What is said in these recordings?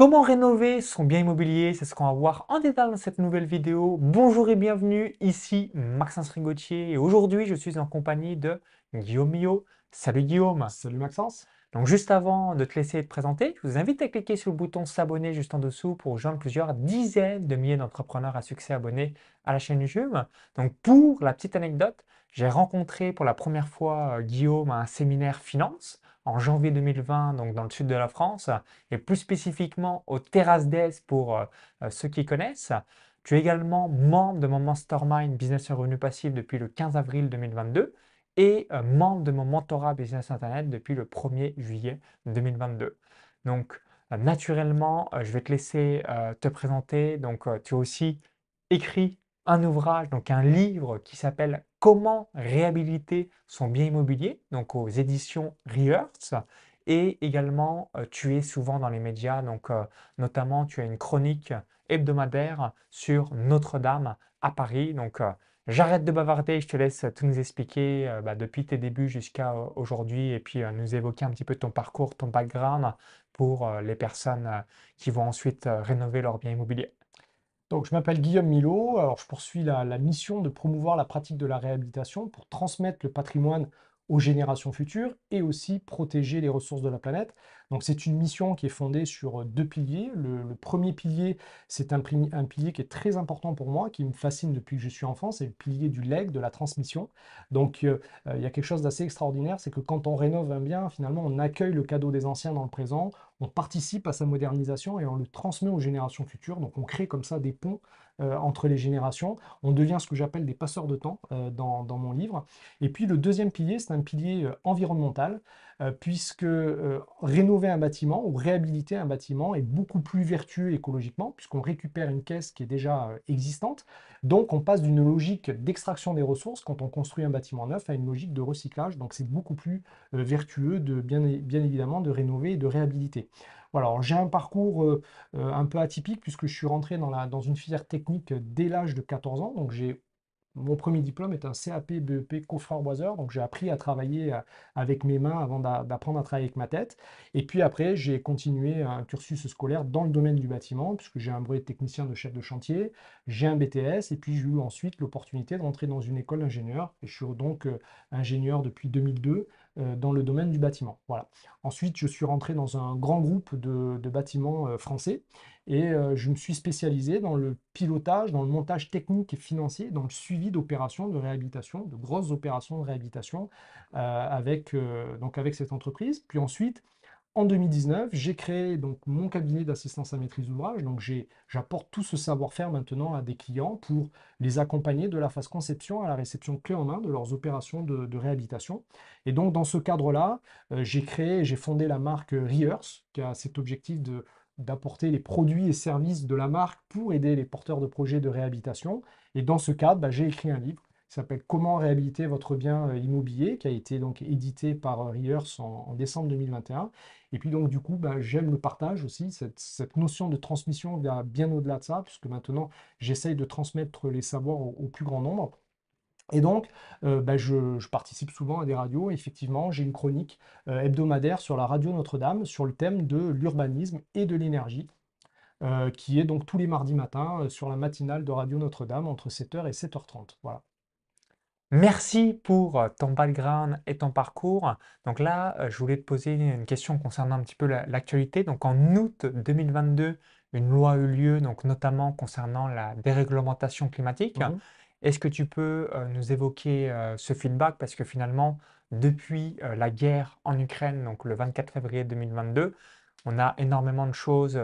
Comment rénover son bien immobilier? C'est ce qu'on va voir en détail dans cette nouvelle vidéo. Bonjour et bienvenue, ici Maxence Rigotier et aujourd'hui je suis en compagnie de Guillaume Millot. Salut Guillaume Salut Maxence Donc juste avant de te laisser te présenter, je vous invite à cliquer sur le bouton s'abonner juste en dessous pour rejoindre plusieurs dizaines de milliers d'entrepreneurs à succès abonnés à la chaîne YouTube. Donc pour la petite anecdote, j'ai rencontré pour la première fois euh, Guillaume à un séminaire finance en janvier 2020, donc dans le sud de la France, et plus spécifiquement au Terrasse d'Est pour euh, euh, ceux qui connaissent. Tu es également membre de mon Mastermind Business et Revenu Passif depuis le 15 avril 2022 et euh, membre de mon mentorat Business Internet depuis le 1er juillet 2022. Donc, naturellement, je vais te laisser te présenter. Donc, tu as aussi écrit un ouvrage, donc un livre qui s'appelle Comment réhabiliter son bien immobilier, donc aux éditions Rehearts. Et également, euh, tu es souvent dans les médias, donc euh, notamment tu as une chronique hebdomadaire sur Notre-Dame à Paris. Donc euh, j'arrête de bavarder, je te laisse tout nous expliquer bah, depuis tes débuts jusqu'à aujourd'hui et puis nous évoquer un petit peu ton parcours, ton background pour les personnes qui vont ensuite rénover leur bien immobilier. Donc, je m'appelle Guillaume Milo. Alors, je poursuis la, mission de promouvoir la pratique de la réhabilitation pour transmettre le patrimoine aux générations futures et aussi protéger les ressources de la planète. Donc c'est une mission qui est fondée sur deux piliers. Le, premier pilier, c'est un, un, pilier qui est très important pour moi, qui me fascine depuis que je suis enfant, c'est le pilier du leg, de la transmission. Donc euh, euh, il y a quelque chose d'assez extraordinaire, c'est que quand on rénove un bien, finalement on accueille le cadeau des anciens dans le présent, on participe à sa modernisation et on le transmet aux générations futures. Donc on crée comme ça des ponts euh, entre les générations. On devient ce que j'appelle des passeurs de temps euh, dans, mon livre. Et puis le deuxième pilier, c'est un pilier euh, environnemental, puisque rénover un bâtiment ou réhabiliter un bâtiment est beaucoup plus vertueux écologiquement, puisqu'on récupère une caisse qui est déjà existante. Donc on passe d'une logique d'extraction des ressources quand on construit un bâtiment neuf à une logique de recyclage. Donc c'est beaucoup plus vertueux de bien, bien évidemment de rénover et de réhabiliter. J'ai un parcours euh, euh, un peu atypique puisque je suis rentré dans, la, dans une filière technique dès l'âge de 14 ans. Donc j'ai mon premier diplôme est un CAP BEP coffreur-boiseur, donc j'ai appris à travailler euh, avec mes mains avant d'apprendre à travailler avec ma tête. Et puis après, j'ai continué un cursus scolaire dans le domaine du bâtiment, puisque j'ai un brevet technicien de chef de chantier, j'ai un BTS, et puis j'ai eu ensuite l'opportunité de rentrer dans une école d'ingénieur. Et je suis donc ingénieur depuis 2002 euh, dans le domaine du bâtiment. Voilà. Ensuite, je suis rentré dans un grand groupe de, bâtiments euh, français et euh, je me suis spécialisé dans le pilotage, dans le montage technique et financier, dans le suivi d'opérations de réhabilitation, de grosses opérations de réhabilitation avec, donc avec cette entreprise. Puis ensuite, en 2019, j'ai créé donc mon cabinet d'assistance à maîtrise d'ouvrage. Donc j'apporte tout ce savoir-faire maintenant à des clients pour les accompagner de la phase conception à la réception clé en main de leurs opérations de, réhabilitation. Et donc dans ce cadre-là, euh, j'ai créé, j'ai fondé la marque Rehearse, qui a cet objectif d'apporter les produits et services de la marque pour aider les porteurs de projets de réhabilitation. Et dans ce cadre, bah, j'ai écrit un livre qui s'appelle Comment réhabiliter votre bien euh, immobilier, qui a été donc édité par euh, Rehearse en, décembre 2021. Et puis donc du coup, bah, j'aime le partage aussi, cette, notion de transmission va bien au-delà de ça, puisque maintenant j'essaye de transmettre les savoirs au, plus grand nombre. Et donc, euh, bah, je, participe souvent à des radios. Effectivement, j'ai une chronique hebdomadaire sur la radio Notre-Dame sur le thème de l'urbanisme et de l'énergie. qui est donc tous les mardis matins sur la matinale de Radio Notre-Dame entre 7h et 7h30. Voilà. Merci pour euh, ton background et ton parcours. Donc là, euh, je voulais te poser une question concernant un petit peu l'actualité. Donc en août 2022, une loi a eu lieu, donc notamment concernant la déréglementation climatique. Mmh Est-ce que tu peux euh, nous évoquer ce feedback? Parce que finalement, depuis la guerre en Ukraine, donc le 24 février 2022, on a énormément de choses,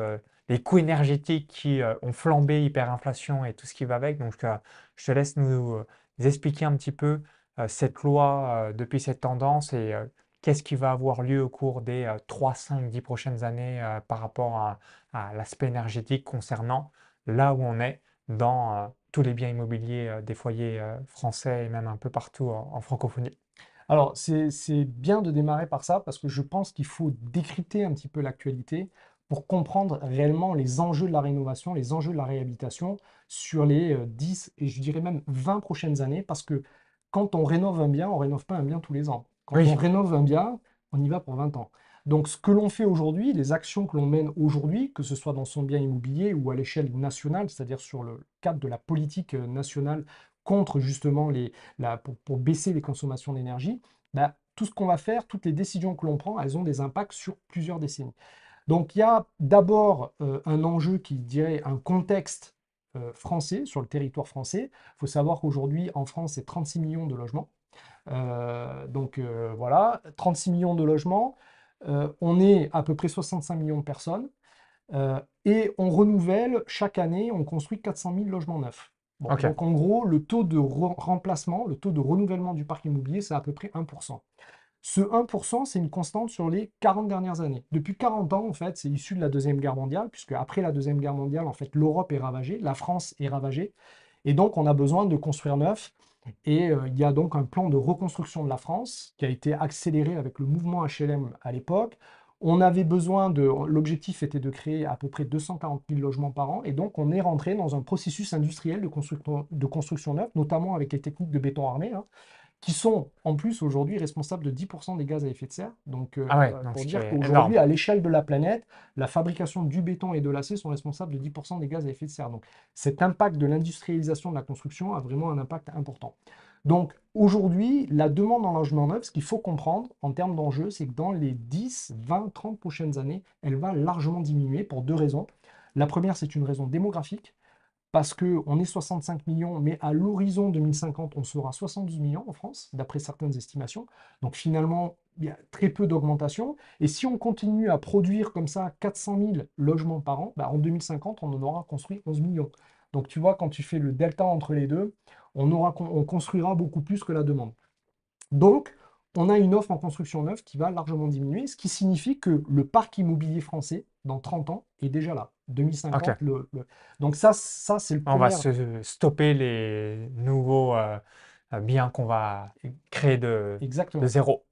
les coûts énergétiques qui ont flambé, hyperinflation et tout ce qui va avec. Donc je te laisse nous expliquer un petit peu cette loi depuis cette tendance et qu'est-ce qui va avoir lieu au cours des 3, 5, 10 prochaines années par rapport à, l'aspect énergétique concernant là où on est dans tous les biens immobiliers des foyers français et même un peu partout en, francophonie? Alors, c'est bien de démarrer par ça parce que je pense qu'il faut décrypter un petit peu l'actualité pour comprendre réellement les enjeux de la rénovation, les enjeux de la réhabilitation sur les 10 euh, et je dirais même 20 prochaines années, parce que quand on rénove un bien, on ne rénove pas un bien tous les ans. Quand on rénove un bien, on y va pour 20 ans. Donc ce que l'on fait aujourd'hui, les actions que l'on mène aujourd'hui, que ce soit dans son bien immobilier ou à l'échelle nationale, c'est-à-dire sur le cadre de la politique euh, nationale contre justement les, pour, baisser les consommations d'énergie, bah, tout ce qu'on va faire, toutes les décisions que l'on prend, elles ont des impacts sur plusieurs décennies. Donc il y a d'abord euh, un enjeu qui dirait un contexte euh, français, sur le territoire français. Il faut savoir qu'aujourd'hui, en France, c'est 36 millions de logements. Euh, donc voilà, 36 millions de logements. on est à peu près 65 millions de personnes. et on renouvelle chaque année, on construit 400 000 logements neufs. Donc en gros, le taux de remplacement, le taux de renouvellement du parc immobilier, c'est à peu près 1%. Ce 1%, c'est une constante sur les 40 dernières années. Depuis 40 ans, en fait, c'est issu de la Deuxième Guerre mondiale, puisque après la Deuxième Guerre mondiale, en fait, l'Europe est ravagée, la France est ravagée, et donc on a besoin de construire neuf. Et euh, il y a donc un plan de reconstruction de la France qui a été accéléré avec le mouvement HLM à l'époque. On avait besoin de. L'objectif était de créer à peu près 240 000 logements par an, et donc on est rentré dans un processus industriel de construction, de construction neuve, notamment avec les techniques de béton armé, hein, qui sont en plus aujourd'hui responsables de 10% des gaz à effet de serre. Donc, euh, ah pour dire qu'aujourd'hui, à l'échelle de la planète, la fabrication du béton et de l'acier sont responsables de 10% des gaz à effet de serre. Donc cet impact de l'industrialisation de la construction a vraiment un impact important. Donc aujourd'hui, la demande en logement neuf, ce qu'il faut comprendre en termes d'enjeux, c'est que dans les 10, 20, 30 prochaines années, elle va largement diminuer pour deux raisons. La première, c'est une raison démographique, parce qu'on est 65 millions, mais à l'horizon 2050, on sera 72 millions en France, d'après certaines estimations. Donc finalement, il y a très peu d'augmentation. Et si on continue à produire comme ça 400 000 logements par an, bah, en 2050, on en aura construit 11 millions. Donc tu vois, quand tu fais le delta entre les deux, on, on construira beaucoup plus que la demande. Donc, on a une offre en construction neuve qui va largement diminuer, ce qui signifie que le parc immobilier français, dans 30 ans, est déjà là. 2050, le, donc ça, ça c'est le premier... On va se stopper les nouveaux euh, biens qu'on va créer de, de zéro.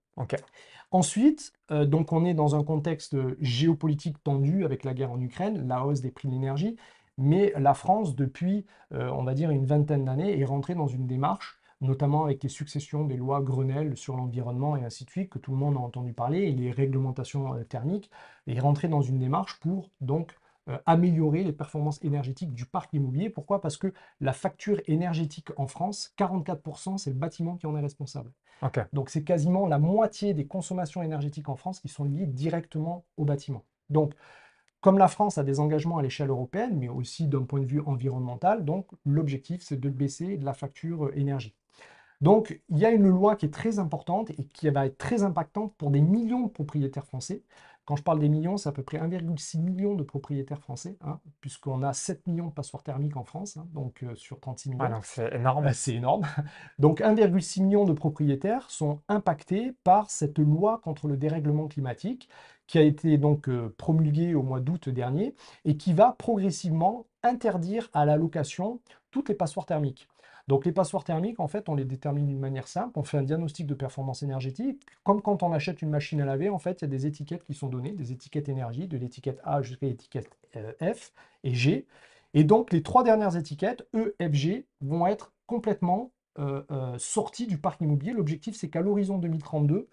Ensuite, euh, donc on est dans un contexte géopolitique tendu avec la guerre en Ukraine, la hausse des prix de l'énergie, mais la France, depuis, euh, on va dire, une vingtaine d'années, est rentrée dans une démarche, notamment avec les successions des lois Grenelle sur l'environnement et ainsi de suite, que tout le monde a entendu parler, et les réglementations euh, thermiques, est rentrée dans une démarche pour donc euh, améliorer les performances énergétiques du parc immobilier. Pourquoi? Parce que la facture énergétique en France, 44%, c'est le bâtiment qui en est responsable. Donc c'est quasiment la moitié des consommations énergétiques en France qui sont liées directement au bâtiment. Donc comme la France a des engagements à l'échelle européenne, mais aussi d'un point de vue environnemental, donc l'objectif c'est de baisser la facture euh, énergie. Donc il y a une loi qui est très importante et qui va être très impactante pour des millions de propriétaires français. Quand je parle des millions, c'est à peu près 1,6 million de propriétaires français, hein, puisqu'on a 7 millions de passoires thermiques en France, hein, donc euh, sur 36 millions. Ah, c'est énorme. Euh, c'est énorme. Donc 1,6 million de propriétaires sont impactés par cette loi contre le dérèglement climatique qui a été donc euh, promulgué au mois d'août dernier et qui va progressivement interdire à la location toutes les passoires thermiques. Donc les passoires thermiques, en fait, on les détermine d'une manière simple. On fait un diagnostic de performance énergétique. Comme quand on achète une machine à laver, en fait, il y a des étiquettes qui sont données, des étiquettes énergie, de l'étiquette A jusqu'à l'étiquette euh, F et G. Et donc les trois dernières étiquettes, E, F, G, vont être complètement euh, sorties du parc immobilier. L'objectif, c'est qu'à l'horizon 2032,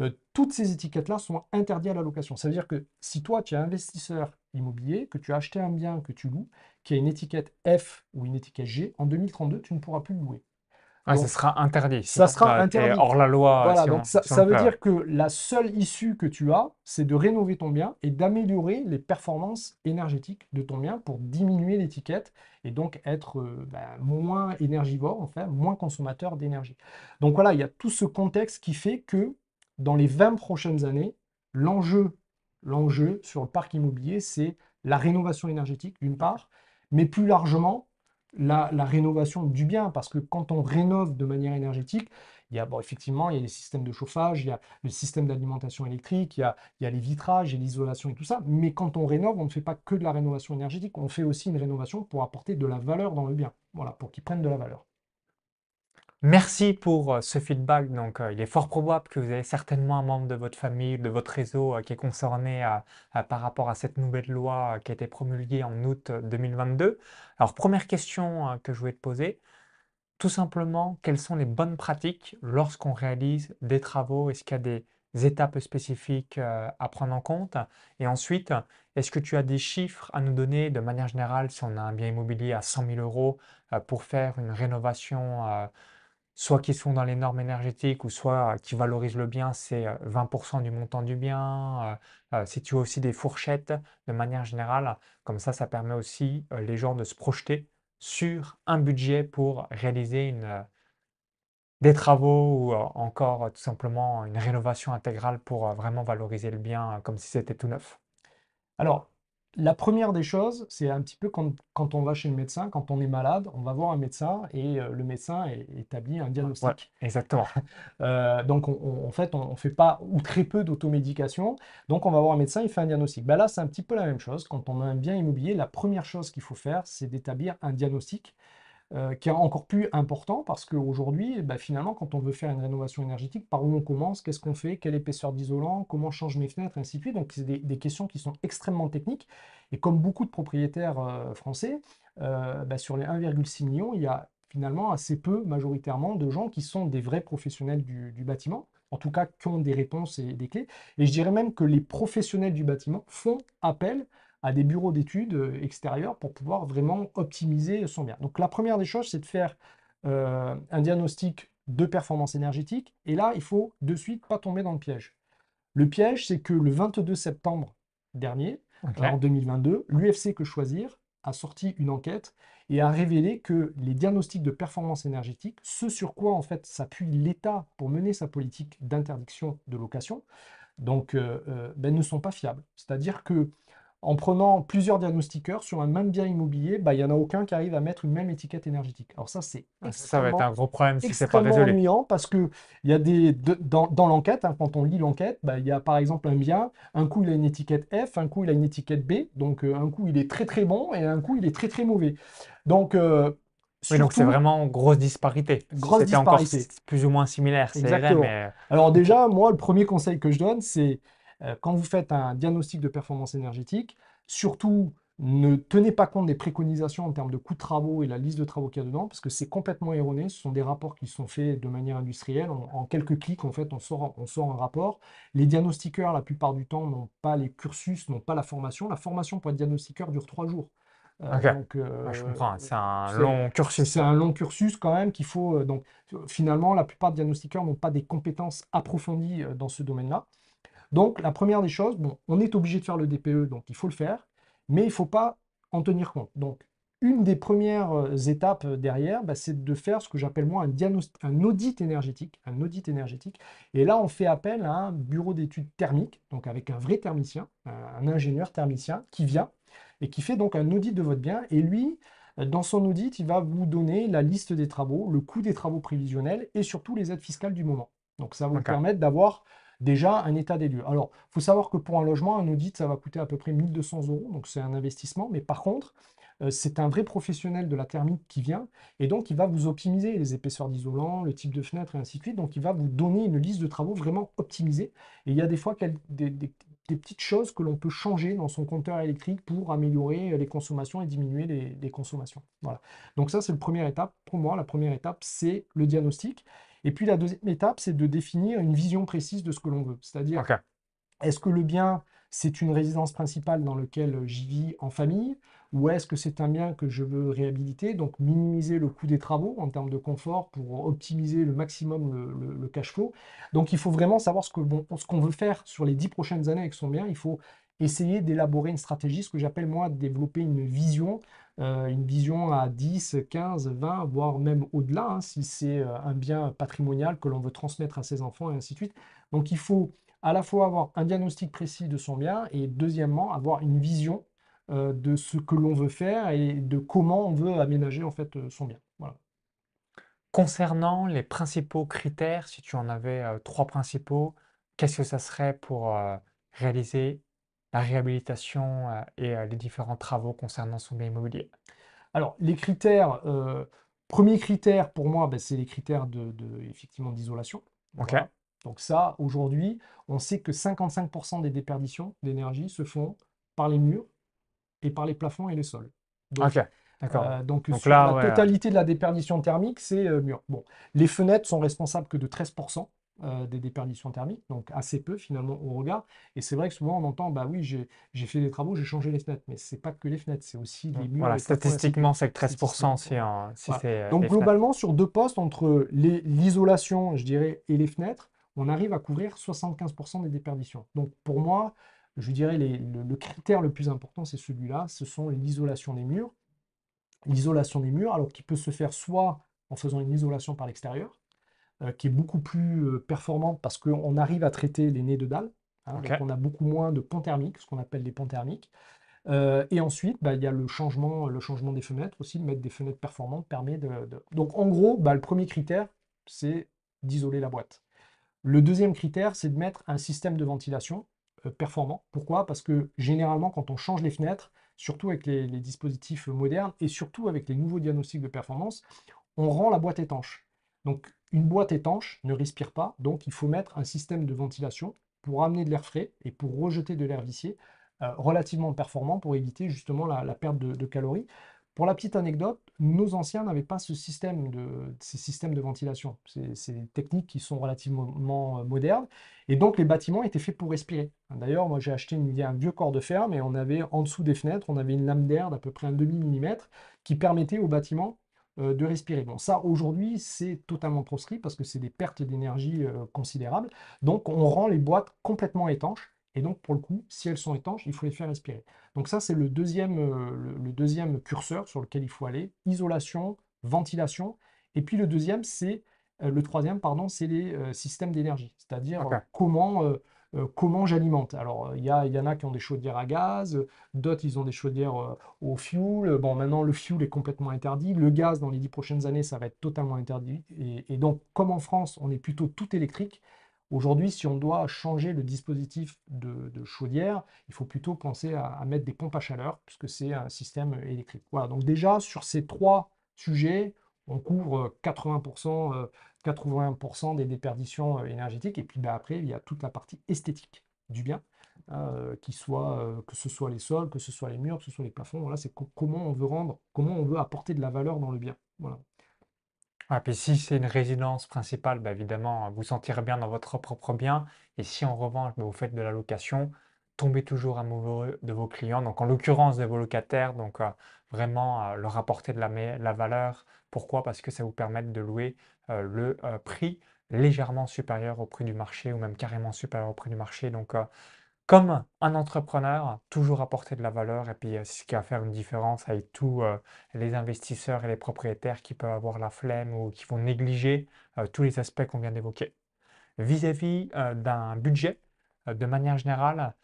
euh, toutes ces étiquettes-là sont interdites à la location. Ça veut dire que si toi, tu es investisseur immobilier, que tu as acheté un bien que tu loues, qui a une étiquette F ou une étiquette G, en 2032, tu ne pourras plus le louer. Ah, ça sera interdit. Ça sera interdit. hors la loi. Voilà, donc ça, ça veut dire que la seule issue que tu as, c'est de rénover ton bien et d'améliorer les performances énergétiques de ton bien pour diminuer l'étiquette et donc être euh, ben, moins énergivore, en fait, moins consommateur d'énergie. Donc voilà, il y a tout ce contexte qui fait que dans les 20 prochaines années, l'enjeu, l'enjeu sur le parc immobilier, c'est la rénovation énergétique d'une part, mais plus largement la, rénovation du bien, parce que quand on rénove de manière énergétique, il y a, effectivement, il y a les systèmes de chauffage, il y a le système d'alimentation électrique, il y, a, il y a les vitrages et l'isolation et tout ça, mais quand on rénove, on ne fait pas que de la rénovation énergétique, on fait aussi une rénovation pour apporter de la valeur dans le bien, voilà, pour qu'il prenne de la valeur. Merci pour euh, ce feedback. Donc, euh, il est fort probable que vous avez certainement un membre de votre famille, de votre réseau euh, qui est concerné par rapport à cette nouvelle loi qui a été promulguée en août 2022. Alors, première question que je voulais te poser, tout simplement, quelles sont les bonnes pratiques lorsqu'on réalise des travaux? Est-ce qu'il y a des étapes spécifiques à prendre en compte? Et ensuite, est-ce que tu as des chiffres à nous donner? De manière générale si on a un bien immobilier à 100 000 euros pour faire une rénovation, soit qui sont dans les normes énergétiques ou soit qui valorisent le bien, c'est 20% du montant du bien. si tu as aussi des fourchettes de manière générale, comme ça, ça permet aussi les gens de se projeter sur un budget pour réaliser des travaux ou encore tout simplement une rénovation intégrale pour vraiment valoriser le bien comme si c'était tout neuf? Alors, la première des choses, c'est un petit peu quand, quand on va chez le médecin, quand on est malade, on va voir un médecin et le médecin établit un diagnostic. exactement. donc, en fait, on ne fait pas ou très peu d'automédication. Donc, on va voir un médecin, il fait un diagnostic. Ben là, c'est un petit peu la même chose. Quand on a un bien immobilier, la première chose qu'il faut faire, c'est d'établir un diagnostic euh, qui est encore plus important parce qu'aujourd'hui, bah, finalement, quand on veut faire une rénovation énergétique, par où on commence, qu'est-ce qu'on fait, quelle épaisseur d'isolant, comment change mes fenêtres, ainsi de suite. Donc, c'est des, questions qui sont extrêmement techniques. Et comme beaucoup de propriétaires euh, français, euh, bah, sur les 1,6 million, il y a finalement assez peu, majoritairement, de gens qui sont des vrais professionnels du, du bâtiment en tout cas qui ont des réponses et des clés. Et je dirais même que les professionnels du bâtiment font appel à des bureaux d'études euh, extérieurs pour pouvoir vraiment optimiser son bien. Donc la première des choses, c'est de faire euh, un diagnostic de performance énergétique. Et là, il faut de suite pas tomber dans le piège. Le piège, c'est que le 22 septembre dernier, en 2022, l'UFC Que Choisir a sorti une enquête et a révélé que les diagnostics de performance énergétique, ce sur quoi en fait s'appuie l'État pour mener sa politique d'interdiction de location, donc euh, ben, ne sont pas fiables. C'est-à-dire que en prenant plusieurs diagnostiqueurs sur un même bien immobilier, bah, il n'y en a aucun qui arrive à mettre une même étiquette énergétique. Alors ça, c'est ça va être un gros problème si c'est pas résolu. ennuyant parce que il y a des dans, l'enquête, hein, quand on lit l'enquête, bah, il y a par exemple un bien, un coup il a une étiquette F, un coup il a une étiquette B, donc euh, un coup il est très très bon et un coup il est très très mauvais. Donc euh, oui, donc c'est vraiment grosse disparité. Grosse disparité. Encore plus ou moins similaire, mais... Alors déjà, moi, le premier conseil que je donne, c'est quand vous faites un diagnostic de performance énergétique, surtout ne tenez pas compte des préconisations en termes de coûts de travaux et la liste de travaux qu'il y a dedans, parce que c'est complètement erroné. Ce sont des rapports qui sont faits de manière industrielle. En, quelques clics, en fait, on sort, on sort un rapport. Les diagnostiqueurs, la plupart du temps, n'ont pas les cursus, n'ont pas la formation. La formation pour être diagnostiqueur dure trois jours. Euh, donc, euh, je comprends, c'est un long cursus. C'est un long cursus quand même qu'il faut. donc, finalement, la plupart des diagnostiqueurs n'ont pas des compétences approfondies dans ce domaine-là. Donc, la première des choses, bon, on est obligé de faire le DPE, donc il faut le faire, mais il ne faut pas en tenir compte. Donc, une des premières euh, étapes euh, derrière, bah, c'est de faire ce que j'appelle moi un, un audit énergétique. Un audit énergétique. Et là, on fait appel à un bureau d'études thermiques, donc avec un vrai thermicien, un ingénieur thermicien qui vient et qui fait donc un audit de votre bien. Et lui, euh, dans son audit, il va vous donner la liste des travaux, le coût des travaux prévisionnels et surtout les aides fiscales du moment. Donc ça va vous permettre d'avoir déjà un état des lieux. Alors, il faut savoir que pour un logement, un audit, ça va coûter à peu près 1200 euros, donc c'est un investissement, mais par contre, euh, c'est un vrai professionnel de la thermique qui vient, et donc il va vous optimiser les épaisseurs d'isolant, le type de fenêtre, et ainsi de suite, donc il va vous donner une liste de travaux vraiment optimisée, et il y a des fois des, petites choses que l'on peut changer dans son compteur électrique pour améliorer les consommations et diminuer les, les consommations. Voilà. Donc ça, c'est la première étape. Pour moi, la première étape, c'est le diagnostic. Et puis la deuxième étape, c'est de définir une vision précise de ce que l'on veut. C'est-à-dire, est-ce que le bien, c'est une résidence principale dans laquelle j'y vis en famille ou est-ce que c'est un bien que je veux réhabiliter, donc minimiser le coût des travaux en termes de confort pour optimiser le maximum le, cash flow. Donc il faut vraiment savoir ce qu'on bon, qu'on veut faire sur les dix prochaines années avec son bien. Il faut essayer d'élaborer une stratégie, ce que j'appelle moi développer une vision euh, une vision à 10, 15, 20, voire même au-delà, hein, si c'est euh, un bien patrimonial que l'on veut transmettre à ses enfants et ainsi de suite. Donc il faut à la fois avoir un diagnostic précis de son bien et deuxièmement avoir une vision euh, de ce que l'on veut faire et de comment on veut aménager en fait son bien. Voilà. Concernant les principaux critères, si tu en avais trois principaux, qu'est-ce que ça serait pour réaliser la réhabilitation euh, et euh, les différents travaux concernant son bien immobilier? Alors, les critères, euh, premier critère pour moi, ben, c'est les critères de, effectivement d'isolation. Ok. Donc ça, aujourd'hui, on sait que 55% des déperditions d'énergie se font par les murs et par les plafonds et les sols. Donc, ok, d'accord. donc, sur la totalité de la déperdition thermique, c'est murs. Bon, les fenêtres sont responsables que de 13%. Euh, des déperditions thermiques, donc assez peu finalement au regard. Et c'est vrai que souvent on entend, bah oui, j'ai fait des travaux, j'ai changé les fenêtres, mais c'est pas que les fenêtres, c'est aussi les murs. Voilà, statistiquement, c'est que 13% si, Voilà. c'est Donc les fenêtres. globalement, sur deux postes, entre l'isolation, je dirais, et les fenêtres, on arrive à couvrir 75% des déperditions. Donc pour moi, je dirais les- le, le critère le plus important, c'est celui-là, ce sont l'isolation des murs. L'isolation des murs, alors qui peut se faire soit en faisant une isolation par l'extérieur, qui est beaucoup plus euh, performante parce qu'on arrive à traiter les nez de dalle, hein, donc on a beaucoup moins de ponts thermiques, ce qu'on appelle des ponts thermiques. Euh, et ensuite, bah, il y a le changement, le changement des fenêtres aussi, mettre des fenêtres performantes permet de... de- Donc en gros, bah, le premier critère, c'est d'isoler la boîte. Le deuxième critère, c'est de mettre un système de ventilation euh, performant. Pourquoi? Parce que généralement, quand on change les fenêtres, surtout avec les, les dispositifs modernes et surtout avec les nouveaux diagnostics de performance, on rend la boîte étanche. Donc une boîte étanche ne respire pas, donc il faut mettre un système de ventilation pour amener de l'air frais et pour rejeter de l'air vicié euh, relativement performant pour éviter justement la, perte de, calories. Pour la petite anecdote, nos anciens n'avaient pas ce système de, ces systèmes de ventilation. Des techniques qui sont relativement euh, modernes. Et donc, les bâtiments étaient faits pour respirer. D'ailleurs, moi, j'ai acheté un vieux corps de ferme et on avait en dessous des fenêtres, on avait une lame d'air d'à peu près un demi-millimètre qui permettait au bâtiment euh, de respirer. Bon, ça, aujourd'hui, c'est totalement proscrit parce que c'est des pertes d'énergie euh, considérables. Donc, on rend les boîtes complètement étanches. Et donc, pour le coup, si elles sont étanches, il faut les faire respirer. Donc ça, c'est le deuxième, euh, le, deuxième curseur sur lequel il faut aller. Isolation, ventilation. Et puis le deuxième, c'est euh, le troisième, pardon, c'est les euh, systèmes d'énergie. C'est-à-dire euh, comment, euh, euh, comment j'alimente. Alors, euh, il y a, y en a qui ont des chaudières à gaz, euh, d'autres, ils ont des chaudières euh, au fioul. Bon, maintenant, le fioul est complètement interdit. Le gaz, dans les dix prochaines années, ça va être totalement interdit. Et, donc, comme en France, on est plutôt tout électrique, Aujourd'hui, si on doit changer le dispositif de, de chaudière, il faut plutôt penser à, à mettre des pompes à chaleur, puisque c'est un système électrique. Voilà, donc déjà, sur ces trois sujets, on couvre 80%, euh, 80% des déperditions euh, énergétiques. Et puis ben, après, il y a toute la partie esthétique du bien, euh, qui soit, euh, que ce soit les sols, que ce soit les murs, que ce soit les plafonds. Voilà, c'est co- comment on veut rendre, comment on veut apporter de la valeur dans le bien. Voilà. Ah, puis si c'est une résidence principale, bah, évidemment, vous sentirez bien dans votre propre bien. Et si en revanche, bah, vous faites de la location, tombez toujours amoureux de vos clients, donc en l'occurrence de vos locataires, donc vraiment leur apporter de la, la valeur. Pourquoi? Parce que ça vous permet de louer le euh, prix légèrement supérieur au prix du marché ou même carrément supérieur au prix du marché. Donc, euh, comme un entrepreneur, toujours apporter de la valeur et puis euh, c'est ce qui va faire une différence avec tous euh, les investisseurs et les propriétaires qui peuvent avoir la flemme ou qui vont négliger euh, tous les aspects qu'on vient d'évoquer. Vis-à-vis euh, d'un budget, euh, de manière générale,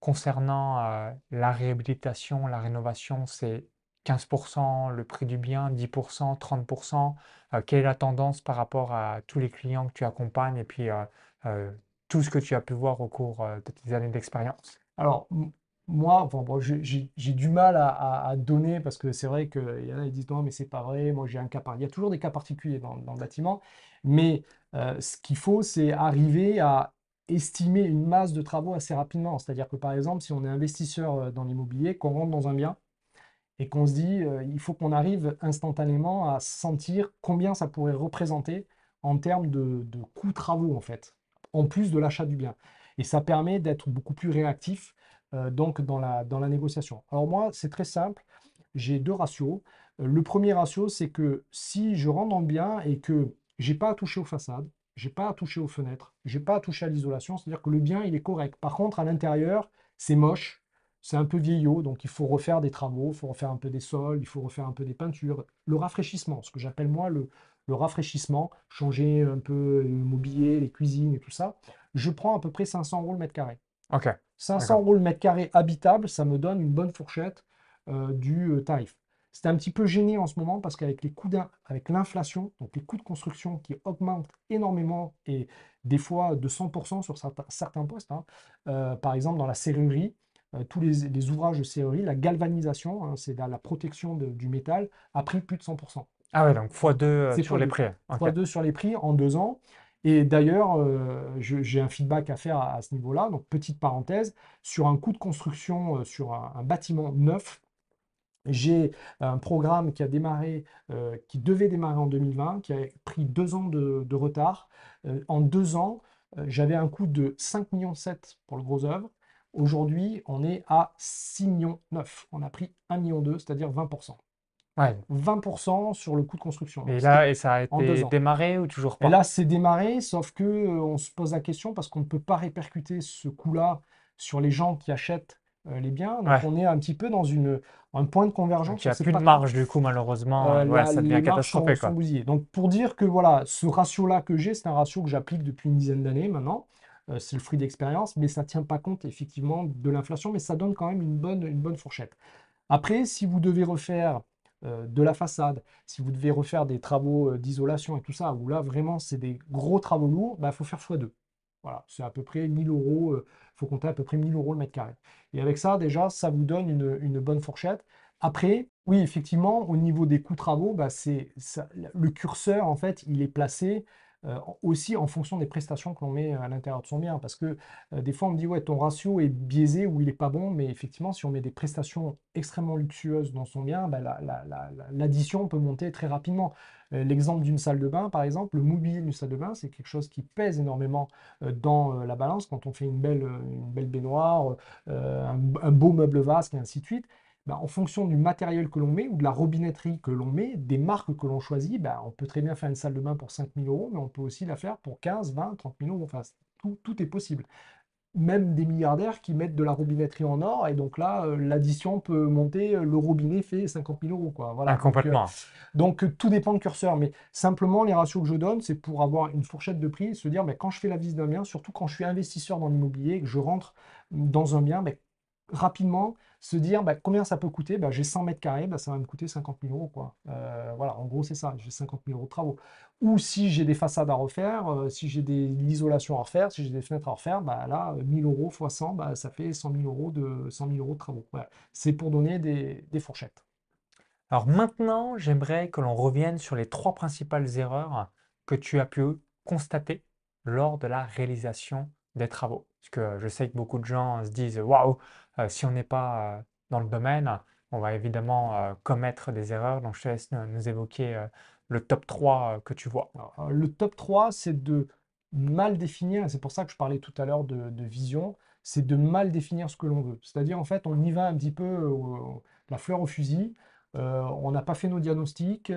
concernant euh, la réhabilitation, la rénovation, c'est 15% le prix du bien, 10%, 30%. Euh, quelle est la tendance par rapport à tous les clients que tu accompagnes et puis euh, euh, tout ce que tu as pu voir au cours de tes années d'expérience? Alors, moi, bon, j'ai du mal à, donner parce que c'est vrai qu'il y en a qui disent non, mais c'est pas vrai, moi j'ai un cas par... Il y a toujours des cas particuliers dans, dans le bâtiment, mais ce qu'il faut, c'est arriver à estimer une masse de travaux assez rapidement. C'est-à-dire que par exemple, si on est investisseur dans l'immobilier, qu'on rentre dans un bien et qu'on se dit euh, il faut qu'on arrive instantanément à sentir combien ça pourrait représenter en termes de, coûts travaux en fait, en plus de l'achat du bien. Et ça permet d'être beaucoup plus réactif euh, donc dans la, dans la négociation. Alors moi, c'est très simple, j'ai deux ratios. Euh, Le premier ratio, c'est que si je rentre dans le bien et que j'ai pas à toucher aux façades, j'ai pas à toucher aux fenêtres, j'ai pas à toucher à l'isolation, c'est-à-dire que le bien, il est correct. Par contre, à l'intérieur, c'est moche, c'est un peu vieillot, donc il faut refaire des travaux, il faut refaire un peu des sols, il faut refaire un peu des peintures. Le rafraîchissement, ce que j'appelle moi le, le rafraîchissement, changer un peu le mobilier, les cuisines et tout ça, je prends à peu près 500 euros le mètre carré. Ok, 500 d'accord. euros le mètre carré habitable, ça me donne une bonne fourchette euh, du euh, tarif. C'est un petit peu gêné en ce moment parce qu'avec les coûts avec l'inflation, donc les coûts de construction qui augmentent énormément et des fois de 100% sur certains, certains postes, hein, euh, par exemple dans la serrurerie, tous les, les ouvrages de serrurerie, la galvanisation, hein, c'est la, la protection de- du métal, a pris plus de 100%. Ah ouais, donc x2 euh, sur les x2. prix. Ok. x2 sur les prix en deux ans. Et d'ailleurs, euh, j'ai un feedback à faire à, à ce niveau-là. Donc, petite parenthèse, sur un coût de construction, euh, sur un, un bâtiment neuf, J'ai un programme qui a démarré, euh, qui devait démarrer en 2020, qui a pris deux ans de, retard. Euh, en deux ans, euh, j'avais un coût de 5,7 millions pour le gros œuvre. Aujourd'hui, on est à 6,9 millions. On a pris 1,2 million, c'est-à-dire 20%. Ouais. 20% sur le coût de construction. Et là, et ça a été démarré ou toujours pas Et là, c'est démarré, sauf que on se pose la question parce qu'on ne peut pas répercuter ce coût-là sur les gens qui achètent euh, les biens. Donc on est un petit peu dans une, un point de convergence. il n'y a plus de marge du coup malheureusement. Euh, ça devient catastrophique. Donc pour dire que voilà, ce ratio-là que j'ai, c'est un ratio que j'applique depuis une dizaine d'années maintenant. Euh, c'est le fruit d'expérience, mais ça ne tient pas compte effectivement de l'inflation, mais ça donne quand même une bonne, fourchette. Après, si vous devez refaire de la façade, si vous devez refaire des travaux d'isolation et tout ça, où là vraiment c'est des gros travaux lourds, il bah, faut faire x2. Voilà, c'est à peu près 1000 euros, il faut compter à peu près 1000 euros le mètre carré. Et avec ça, déjà, ça vous donne une, bonne fourchette. Après, oui, effectivement, au niveau des coûts travaux, bah, le curseur, en fait, il est placé euh, aussi en fonction des prestations que l'on met à l'intérieur de son bien. Parce que euh, des fois, on me dit, ouais, ton ratio est biaisé ou il n'est pas bon, mais effectivement, si on met des prestations extrêmement luxueuses dans son bien, bah, l'addition peut monter très rapidement. Euh, l'exemple d'une salle de bain, par exemple, le mobilier d'une salle de bain, c'est quelque chose qui pèse énormément dans la balance quand on fait une belle, une belle baignoire, un, beau meuble vasque et ainsi de suite. Bah, en fonction du matériel que l'on met ou de la robinetterie que l'on met, des marques que l'on choisit, bah, on peut très bien faire une salle de bain pour 5 000 euros, mais on peut aussi la faire pour 15, 20, 30 000 euros. Enfin, tout, est possible. Même des milliardaires qui mettent de la robinetterie en or, et donc là, euh, l'addition peut monter, euh, le robinet fait 50 000 euros. Quoi. Voilà. Ah, complètement. Donc, euh, tout dépend de curseur, mais simplement, les ratios que je donne, c'est pour avoir une fourchette de prix, se dire, mais quand je fais la visite d'un bien, surtout quand je suis investisseur dans l'immobilier, que je rentre dans un bien, rapidement, se dire bah, combien ça peut coûter, bah, j'ai 100 mètres carrés, bah, ça va me coûter 50 000 euros. Quoi. Euh, voilà, en gros, c'est ça, j'ai 50 000 euros de travaux. Ou si j'ai des façades à refaire, euh, si j'ai des l'isolation à refaire, si j'ai des fenêtres à refaire, bah, là, 1000 euros x 100, bah, ça fait 100 000 euros de, 100 000 euros de travaux. C'est pour donner des, des fourchettes. Alors maintenant, j'aimerais que l'on revienne sur les trois principales erreurs que tu as pu constater lors de la réalisation des travaux. Parce que je sais que beaucoup de gens se disent waouh, euh, si on n'est pas euh, dans le domaine, on va évidemment euh, commettre des erreurs. Donc je te laisse nous évoquer le top 3 que tu vois. le top 3, c'est de mal définir, et c'est pour ça que je parlais tout à l'heure de, vision, c'est de mal définir ce que l'on veut. C'est-à-dire, en fait, on y va un petit peu la fleur au fusil. on n'a pas fait nos diagnostics,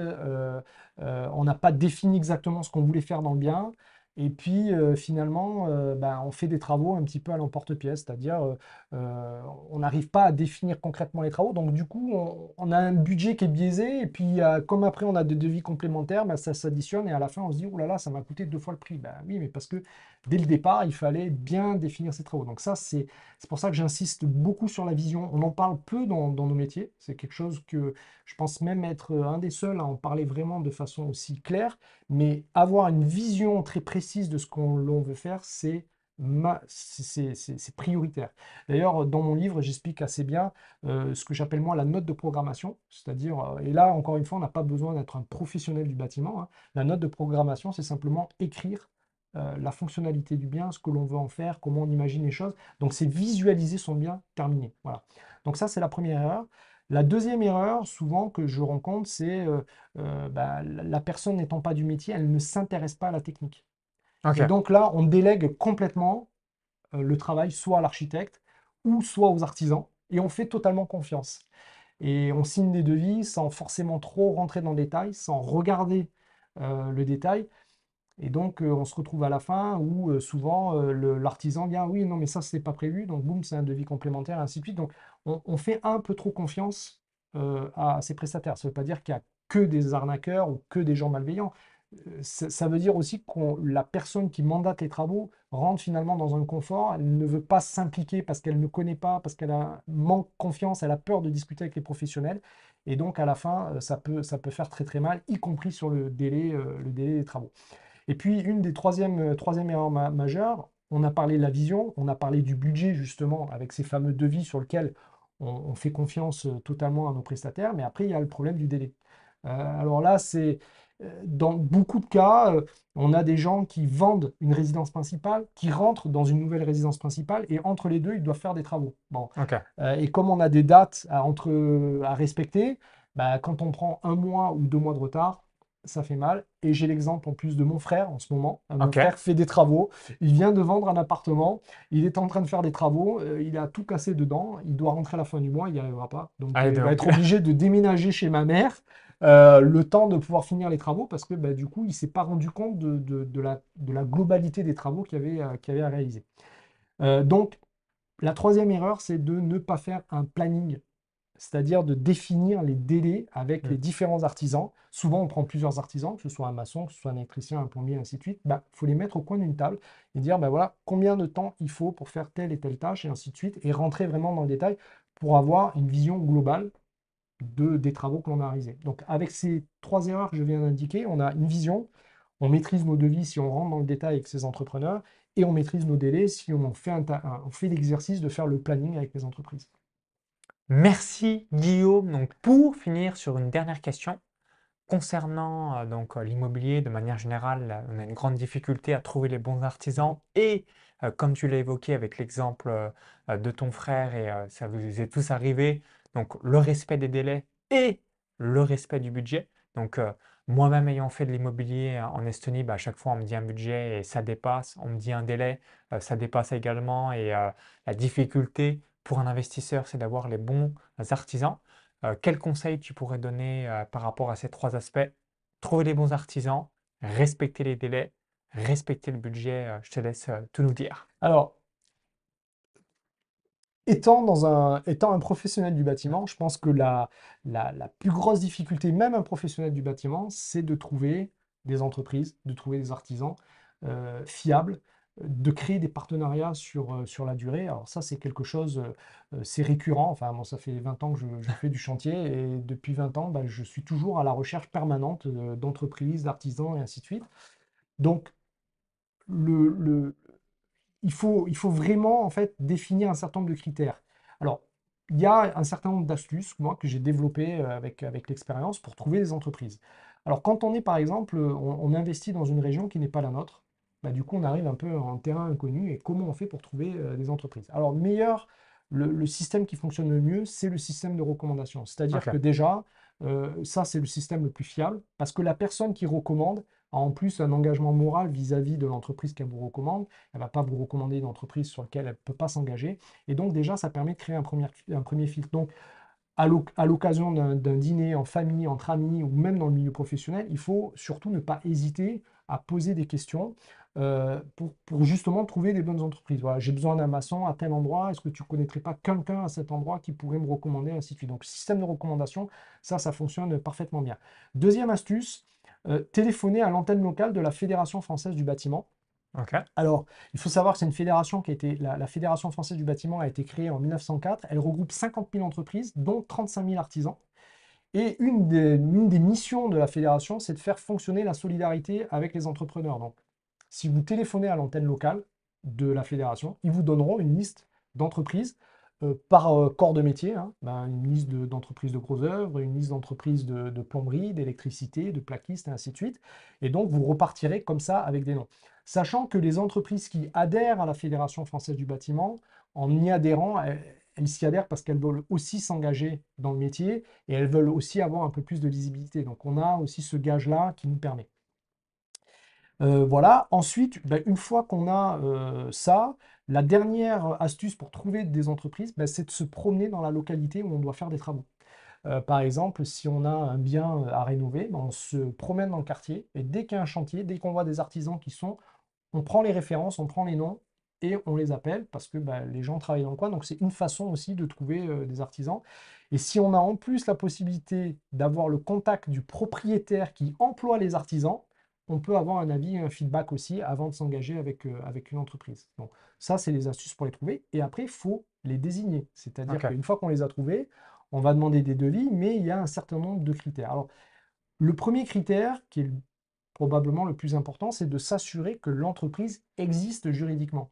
on n'a pas défini exactement ce qu'on voulait faire dans le bien. Et puis euh, finalement, euh, ben, on fait des travaux un petit peu à l'emporte-pièce, c'est-à-dire euh, on n'arrive pas à définir concrètement les travaux. Donc du coup, on, a un budget qui est biaisé, et puis comme après on a des devis complémentaires, ben, ça s'additionne, et à la fin on se dit, oh là là, ça m'a coûté deux fois le prix. Ben oui, mais parce que dès le départ, il fallait bien définir ces travaux. Donc ça, c'est pour ça que j'insiste beaucoup sur la vision. On en parle peu dans, dans nos métiers, c'est quelque chose que je pense même être un des seuls à en parler vraiment de façon aussi claire, mais avoir une vision très précise de ce qu'on veut faire, c'est c'est prioritaire. D'ailleurs, dans mon livre, j'explique assez bien euh, ce que j'appelle moi la note de programmation, c'est-à-dire, euh, et là, encore une fois, on n'a pas besoin d'être un professionnel du bâtiment. Hein. La note de programmation, c'est simplement écrire euh, la fonctionnalité du bien, ce que l'on veut en faire, comment on imagine les choses. Donc, c'est visualiser son bien terminé. Voilà. Donc ça, c'est la première erreur. La deuxième erreur, souvent, que je rencontre, c'est bah, la personne n'étant pas du métier, elle ne s'intéresse pas à la technique. Et donc là, on délègue complètement euh, le travail soit à l'architecte ou soit aux artisans et on fait totalement confiance. Et on signe des devis sans forcément trop rentrer dans le détail, sans regarder euh, le détail. Et donc, euh, on se retrouve à la fin où souvent l'artisan vient, oui, non, mais ça, c'est pas prévu, donc boum, c'est un devis complémentaire, et ainsi de suite. Donc, on, fait un peu trop confiance à ces prestataires. Ça ne veut pas dire qu'il n'y a que des arnaqueurs ou que des gens malveillants ça veut dire aussi que la personne qui mandate les travaux rentre finalement dans un confort, elle ne veut pas s'impliquer parce qu'elle ne connaît pas, parce qu'elle manque confiance, elle a peur de discuter avec les professionnels, et donc à la fin, euh, ça peut, ça peut faire très très mal, y compris sur le délai, euh, le délai des travaux. Et puis une des troisièmes, euh, troisième erreurs majeures, on a parlé de la vision, on a parlé du budget justement, avec ces fameux devis sur lesquels on, fait confiance totalement à nos prestataires, mais après il y a le problème du délai. alors là, c'est dans beaucoup de cas, euh, on a des gens qui vendent une résidence principale, qui rentrent dans une nouvelle résidence principale, et entre les deux, ils doivent faire des travaux. Bon. Euh, et comme on a des dates à, entre, à respecter, bah, quand on prend un mois ou deux mois de retard, ça fait mal. Et j'ai l'exemple en plus de mon frère en ce moment. Mon frère fait des travaux. Il vient de vendre un appartement. Il est en train de faire des travaux. euh, il a tout cassé dedans. Il doit rentrer à la fin du mois. Il n'y arrivera pas. Donc, euh, il va être obligé de déménager chez ma mère euh, le temps de pouvoir finir les travaux parce que bah, du coup, il ne s'est pas rendu compte de, de- de la, de la globalité des travaux qu'il avait, euh, à réaliser. Donc, la troisième erreur, c'est de ne pas faire un planning, c'est-à-dire de définir les délais avec Mm. les différents artisans. Souvent, on prend plusieurs artisans, que ce soit un maçon, que ce soit un électricien, un plombier, ainsi de suite. Il faut les mettre au coin d'une table et dire, ben voilà, combien de temps il faut pour faire telle et telle tâche, et ainsi de suite, et rentrer vraiment dans le détail pour avoir une vision globale de, des travaux que l'on a réalisés. Donc, avec ces trois erreurs que je viens d'indiquer, on a une vision, on maîtrise nos devis si on rentre dans le détail avec ces entrepreneurs, et on maîtrise nos délais si on fait, un- on fait l'exercice de faire le planning avec les entreprises. Merci Guillaume. Donc pour finir sur une dernière question concernant euh, donc euh, l'immobilier de manière générale, là, on a une grande difficulté à trouver les bons artisans et euh, comme tu l'as évoqué avec l'exemple euh, euh, de ton frère et euh, ça vous est tous arrivé, donc le respect des délais et le respect du budget. Donc euh, moi-même ayant fait de l'immobilier euh, en Estonie, bah, à chaque fois on me dit un budget et ça dépasse, on me dit un délai, euh, ça dépasse également et euh, la difficulté pour un investisseur, c'est d'avoir les bons artisans. Euh, quels conseils tu pourrais donner euh, par rapport à ces trois aspects? Trouver les bons artisans, respecter les délais, respecter le budget. euh, je te laisse euh, tout nous dire. Alors, étant, dans un, étant un professionnel du bâtiment, je pense que la, la, plus grosse difficulté, même un professionnel du bâtiment, c'est de trouver des entreprises, de trouver des artisans fiables, de créer des partenariats sur, euh, sur la durée. Alors ça, c'est quelque chose, euh, euh, c'est récurrent. Enfin, moi, ça fait 20 ans que je, fais du chantier et depuis 20 ans, bah, je suis toujours à la recherche permanente d'entreprises, d'artisans et ainsi de suite. Donc, le, le- il faut, il faut vraiment en fait définir un certain nombre de critères. Alors, il y a un certain nombre d'astuces, moi, que j'ai développées avec, avec l'expérience pour trouver des entreprises. Alors, quand on est, par exemple, on investit dans une région qui n'est pas la nôtre, bah, du coup, on arrive un peu en terrain inconnu et comment on fait pour trouver euh, des entreprises? Alors, meilleur, le, le système qui fonctionne le mieux, c'est le système de recommandation. C'est-à-dire que déjà, euh, ça, c'est le système le plus fiable parce que la personne qui recommande a en plus un engagement moral vis-à-vis de l'entreprise qu'elle vous recommande. Elle ne va pas vous recommander une entreprise sur laquelle elle ne peut pas s'engager. Et donc, déjà, ça permet de créer un premier, un premier filtre. Donc, à l'oc- à l'occasion d'un dîner en famille, entre amis ou même dans le milieu professionnel, il faut surtout ne pas hésiter à poser des questions euh, pour, justement trouver des bonnes entreprises. J'ai besoin d'un maçon à tel endroit, est-ce que tu ne connaîtrais pas quelqu'un à cet endroit qui pourrait me recommander, ainsi de suite. Donc, système de recommandation, ça, ça fonctionne parfaitement bien. Deuxième astuce, euh, téléphoner à l'antenne locale de la Fédération française du bâtiment. Alors, il faut savoir que c'est une fédération qui a été, la, Fédération française du bâtiment a été créée en 1904. Elle regroupe 50 000 entreprises, dont 35 000 artisans. Et une des, missions de la fédération, c'est de faire fonctionner la solidarité avec les entrepreneurs. Donc, si vous téléphonez à l'antenne locale de la fédération, ils vous donneront une liste d'entreprises euh, par euh, corps de métier, hein. Ben, une liste de- d'entreprises de, gros œuvres, une liste d'entreprises de, de plomberie, d'électricité, de plaquistes, et ainsi de suite. Et donc, vous repartirez comme ça avec des noms. Sachant que les entreprises qui adhèrent à la Fédération française du bâtiment, en y adhérant, elles, s'y adhèrent parce qu'elles veulent aussi s'engager dans le métier et elles veulent aussi avoir un peu plus de lisibilité. Donc, on a aussi ce gage-là qui nous permet. Euh, voilà. Ensuite, ben, une fois qu'on a euh, ça, la dernière astuce pour trouver des entreprises, ben, c'est de se promener dans la localité où on doit faire des travaux. Euh, par exemple, si on a un bien à rénover, ben, on se promène dans le quartier et dès qu'il y a un chantier, dès qu'on voit des artisans qui sont, on prend les références, on prend les noms et on les appelle parce que ben, les gens travaillent dans le coin. Donc c'est une façon aussi de trouver euh, des artisans. Et si on a en plus la possibilité d'avoir le contact du propriétaire qui emploie les artisans, on peut avoir un avis et un feedback aussi avant de s'engager avec, euh, avec une entreprise. Donc ça, c'est les astuces pour les trouver. Et après, il faut les désigner. C'est-à-dire Ok. qu'une fois qu'on les a trouvés, on va demander des devis, mais il y a un certain nombre de critères. Alors, le premier critère, qui est le- probablement le plus important, c'est de s'assurer que l'entreprise existe juridiquement.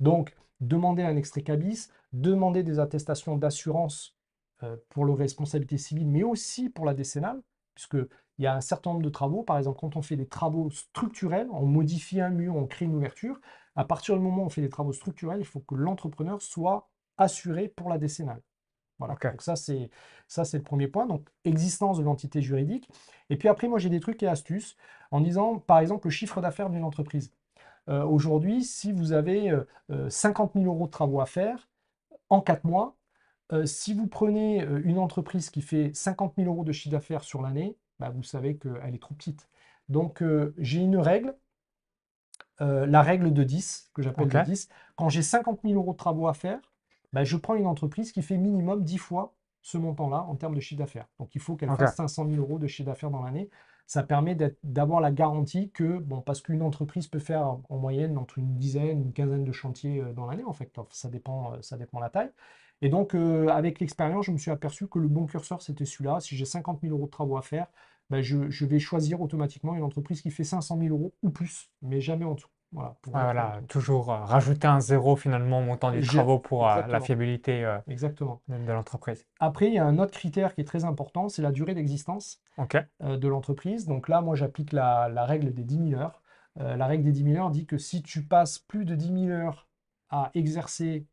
Donc, demander un extrait cabis, demander des attestations d'assurance euh, pour le responsabilité civile, mais aussi pour la décennale, puisque il il y a un certain nombre de travaux. Par exemple, quand on fait des travaux structurels, on modifie un mur, on crée une ouverture. À partir du moment où on fait des travaux structurels, il faut que l'entrepreneur soit assuré pour la décennale. Voilà. Donc ça, c'est ça, c'est le premier point. Donc, existence de l'entité juridique. Et puis après, moi, j'ai des trucs et astuces en disant, par exemple, le chiffre d'affaires d'une entreprise. Euh, aujourd'hui, si vous avez 50 euh, 000 euros de travaux à faire en 4 mois, euh, si vous prenez une entreprise qui fait 50 000 euros de chiffre d'affaires sur l'année, bah, vous savez qu'elle est trop petite. Donc, j'ai une règle, la règle de 10, que j'appelle de 10. Quand j'ai 50 000 euros de travaux à faire, bah, je prends une entreprise qui fait minimum 10 fois ce montant-là en termes de chiffre d'affaires. Donc, il faut qu'elle fasse 500 000 euros de chiffre d'affaires dans l'année ça permet d'avoir la garantie que, bon, parce qu'une entreprise peut faire en moyenne entre une dizaine, une quinzaine de chantiers euh, dans l'année, en fait, ça dépend, euh, ça dépend la taille. Et donc, euh, avec l'expérience, je me suis aperçu que le bon curseur, c'était celui-là. Si j'ai 50 000 euros de travaux à faire, ben, je, vais choisir automatiquement une entreprise qui fait 500 000 euros ou plus, mais jamais en dessous. Voilà, toujours rajouter un zéro finalement au montant des travaux pour la fiabilité Exactement. de l'entreprise. Après, il y a un autre critère qui est très important, c'est la durée d'existence de l'entreprise. Donc là, moi, j'applique la, règle des 10 000 heures. la règle des 10 000 heures dit que si tu passes plus de 10 000 heures à exercer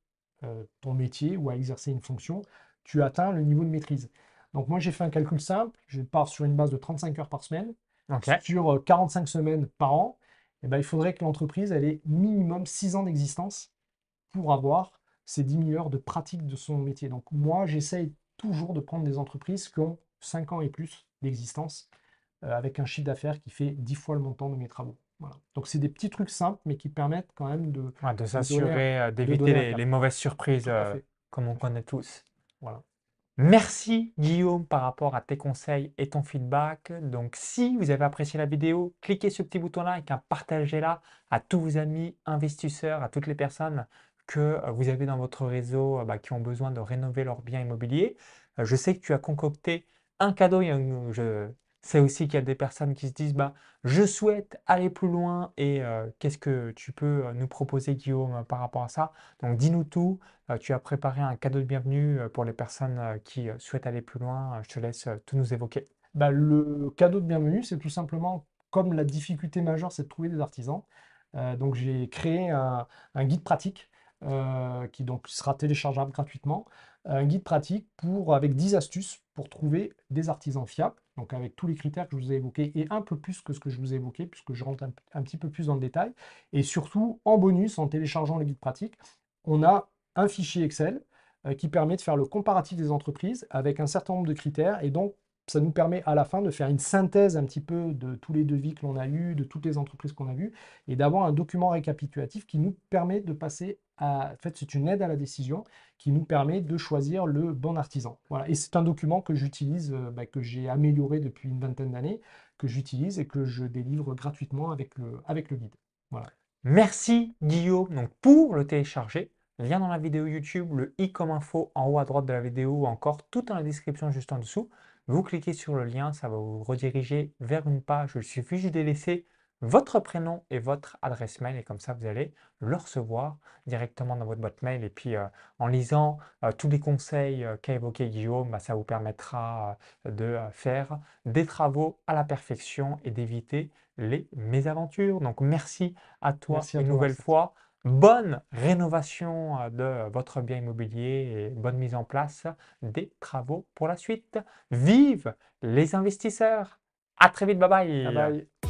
ton métier ou à exercer une fonction, tu atteins le niveau de maîtrise. Donc moi, j'ai fait un calcul simple. Je pars sur une base de 35 heures par semaine, sur 45 semaines par an. Eh ben, il faudrait que l'entreprise ait minimum 6 ans d'existence pour avoir ces 10 000 heures de pratique de son métier. Donc moi, j'essaye toujours de prendre des entreprises qui ont 5 ans et plus d'existence, euh, avec un chiffre d'affaires qui fait 10 fois le montant de mes travaux. Donc c'est des petits trucs simples, mais qui permettent quand même de... de s'assurer, euh, d'éviter les, mauvaises surprises, euh, comme on connaît tous. Voilà. Merci Guillaume par rapport à tes conseils et ton feedback. Donc si vous avez apprécié la vidéo, cliquez ce petit bouton là et partagez-la à tous vos amis investisseurs, à toutes les personnes que vous avez dans votre réseau bah, qui ont besoin de rénover leurs biens immobiliers. Euh, je sais que tu as concocté un cadeau. C'est aussi qu'il y a des personnes qui se disent bah, je souhaite aller plus loin et qu'est-ce que tu peux nous proposer, Guillaume, par rapport à ça? Donc, dis-nous tout. tu as préparé un cadeau de bienvenue pour les personnes qui souhaitent aller plus loin. Je te laisse tout nous évoquer. Bah, le cadeau de bienvenue, c'est tout simplement comme la difficulté majeure, c'est de trouver des artisans. donc, j'ai créé un, guide pratique qui donc sera téléchargeable gratuitement. Un guide pratique pour, avec 10 astuces pour trouver des artisans fiables donc avec tous les critères que je vous ai évoqués et un peu plus que ce que je vous ai évoqué, puisque je rentre un, petit peu plus dans le détail. Et surtout, en bonus, en téléchargeant le guide pratique, on a un fichier Excel euh, qui permet de faire le comparatif des entreprises avec un certain nombre de critères. Et donc, ça nous permet à la fin de faire une synthèse un petit peu de tous les devis que l'on a eus, de toutes les entreprises qu'on a vues, et d'avoir un document récapitulatif qui nous permet de passer à... En fait, c'est une aide à la décision qui nous permet de choisir le bon artisan. Voilà. Et c'est un document que j'utilise, euh, bah, que j'ai amélioré depuis une vingtaine d'années, que j'utilise et que je délivre gratuitement avec le, avec guide. Voilà. Merci Guillaume donc, pour le télécharger. Lien dans la vidéo YouTube, le i comme info en haut à droite de la vidéo ou encore tout dans la description juste en dessous. Vous cliquez sur le lien, ça va vous rediriger vers une page. Il suffit juste de laisser votre prénom et votre adresse mail et comme ça vous allez le recevoir directement dans votre boîte mail et puis euh, en lisant euh, tous les conseils euh, qu'a évoqué Guillaume, bah, ça vous permettra de faire des travaux à la perfection et d'éviter les mésaventures. Donc merci à toi une nouvelle fois bonne rénovation euh, de votre bien immobilier et bonne mise en place des travaux pour la suite. Vive les investisseurs! À très vite, bye bye! bye, bye.